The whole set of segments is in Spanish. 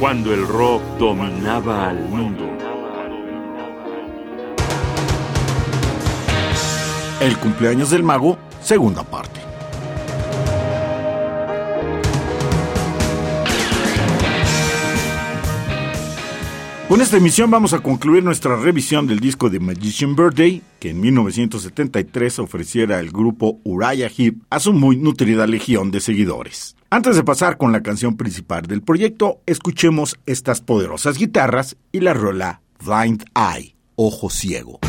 cuando el rock dominaba al mundo. El cumpleaños del mago, segunda parte. Con esta emisión vamos a concluir nuestra revisión del disco de Magician Birthday, que en 1973 ofreciera el grupo Uriah Heep a su muy nutrida legión de seguidores. Antes de pasar con la canción principal del proyecto, escuchemos estas poderosas guitarras y la rola Blind Eye, Ojo Ciego.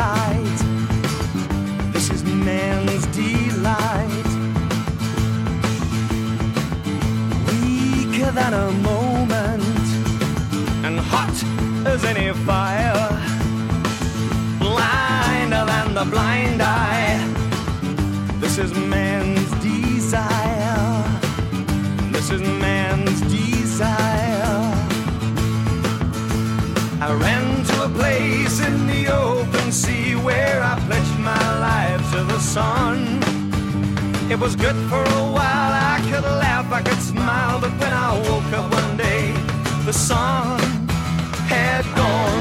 delight. This is man's delight. Weaker than a moment and hot as any fire. Blinder than the blind eye. This is man's desire. This is man's. It was good for a while, I could laugh, I could smile, but when I woke up one day, the sun had gone.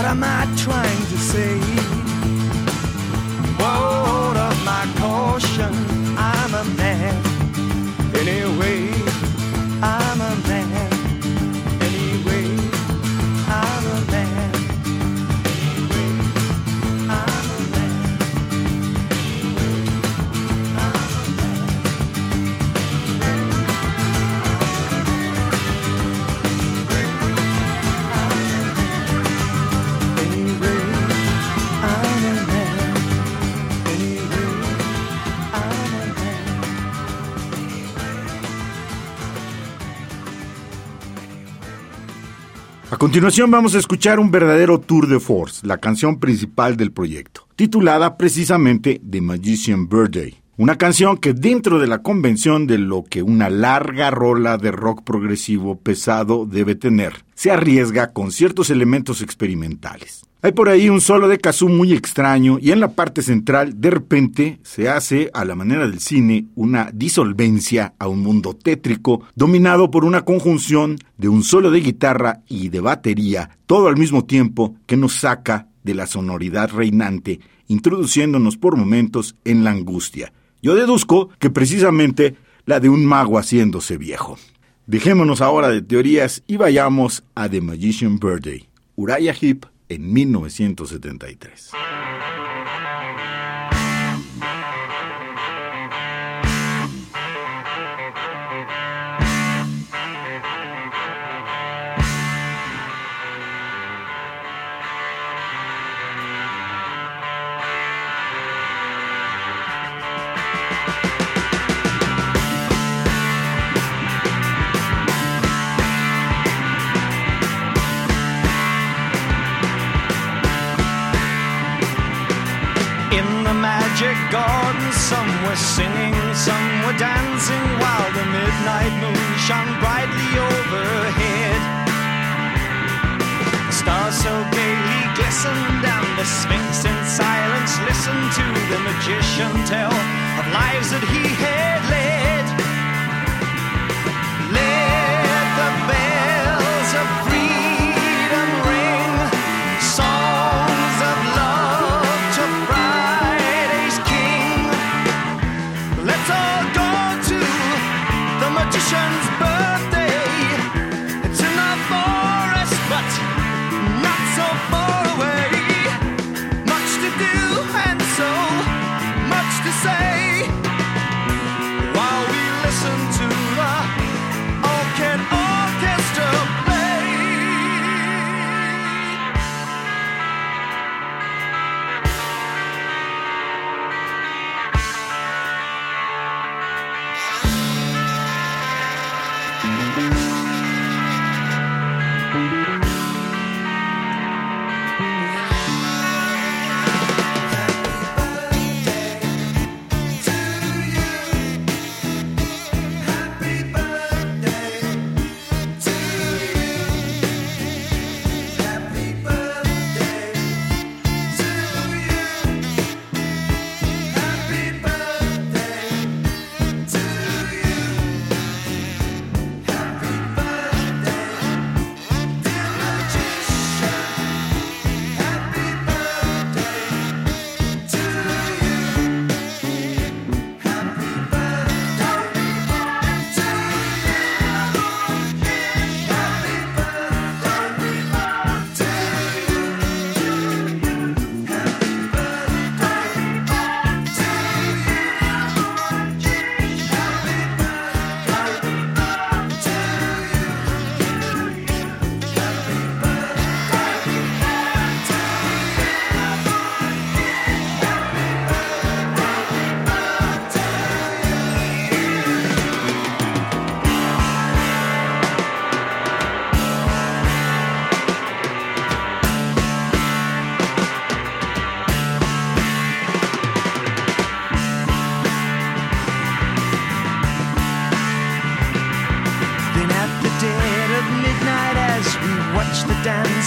What am I trying to say? Continuación vamos a escuchar un verdadero tour de force, la canción principal del proyecto, titulada precisamente The Magician Birthday. Una canción que dentro de la convención de lo que una larga rola de rock progresivo pesado debe tener, se arriesga con ciertos elementos experimentales. Hay por ahí un solo de kazoo muy extraño y en la parte central de repente se hace, a la manera del cine, una disolvencia a un mundo tétrico dominado por una conjunción de un solo de guitarra y de batería, todo al mismo tiempo que nos saca de la sonoridad reinante, introduciéndonos por momentos en la angustia. Yo deduzco que precisamente la de un mago haciéndose viejo. Dejémonos ahora de teorías y vayamos a The Magician Birthday. Uriah Heep en 1973. Magic garden. Some were singing, some were dancing, while the midnight moon shone brightly overhead. The stars so gaily glistened, and the Sphinx in silence listened to the magician tell of lives that he had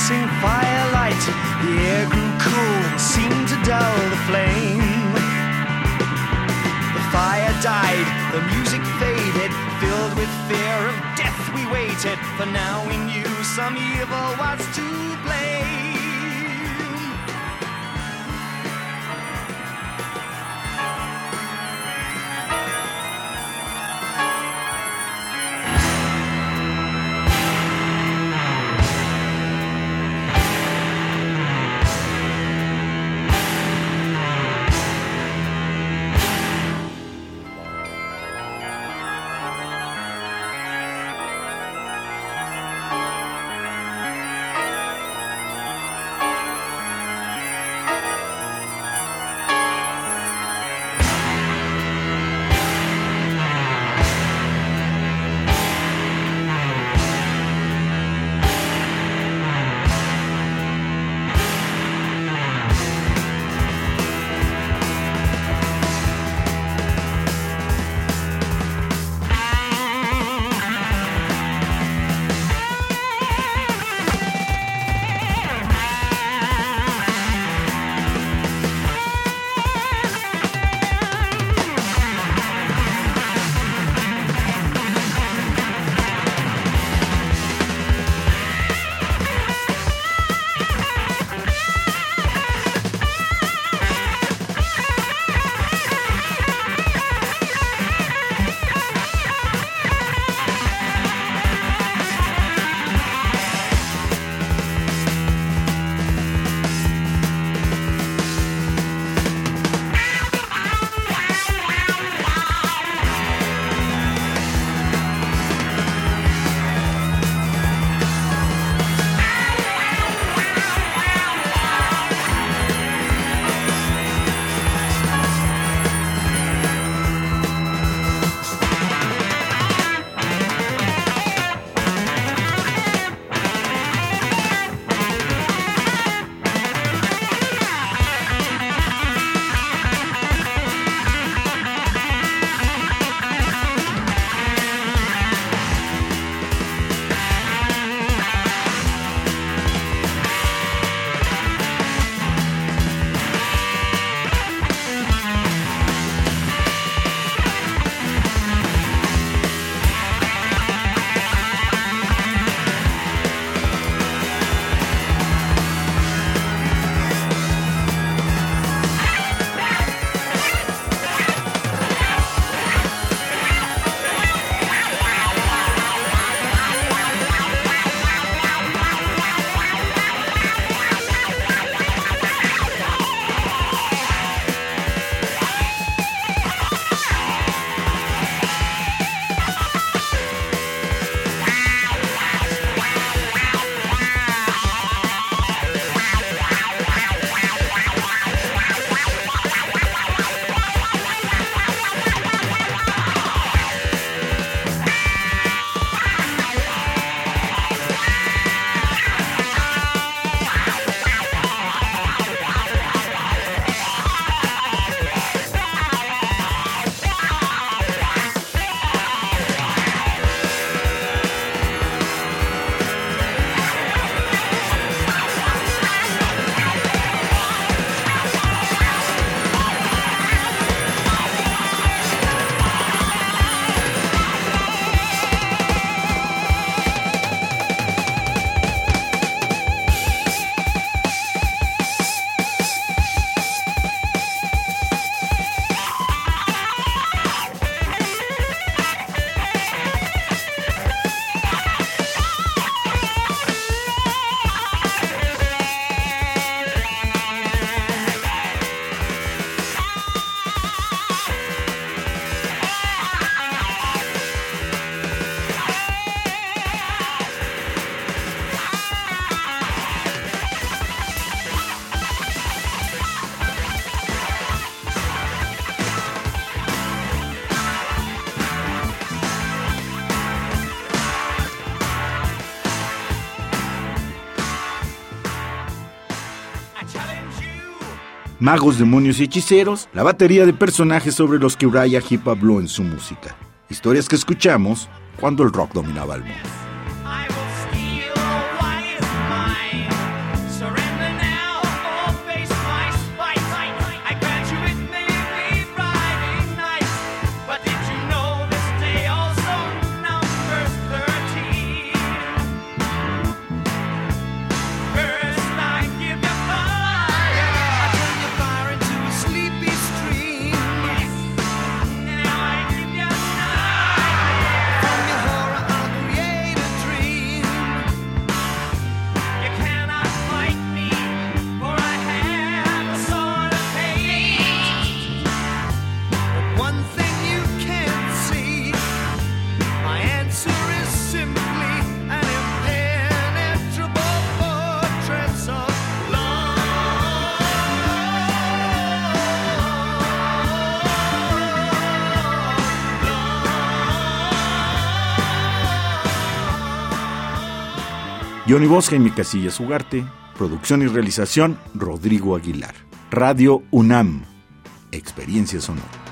dancing firelight, the air grew cool and seemed to dull the flame. The fire died, the music faded, filled with fear of death. We waited, for now we knew some evil was to blame. Magos, demonios y hechiceros, la batería de personajes sobre los que Uriah Heep habló en su música. Historias que escuchamos cuando el rock dominaba el mundo. Johnny Bosca y mi casilla Ugarte. Producción y realización, Rodrigo Aguilar. Radio UNAM. Experiencia sonora.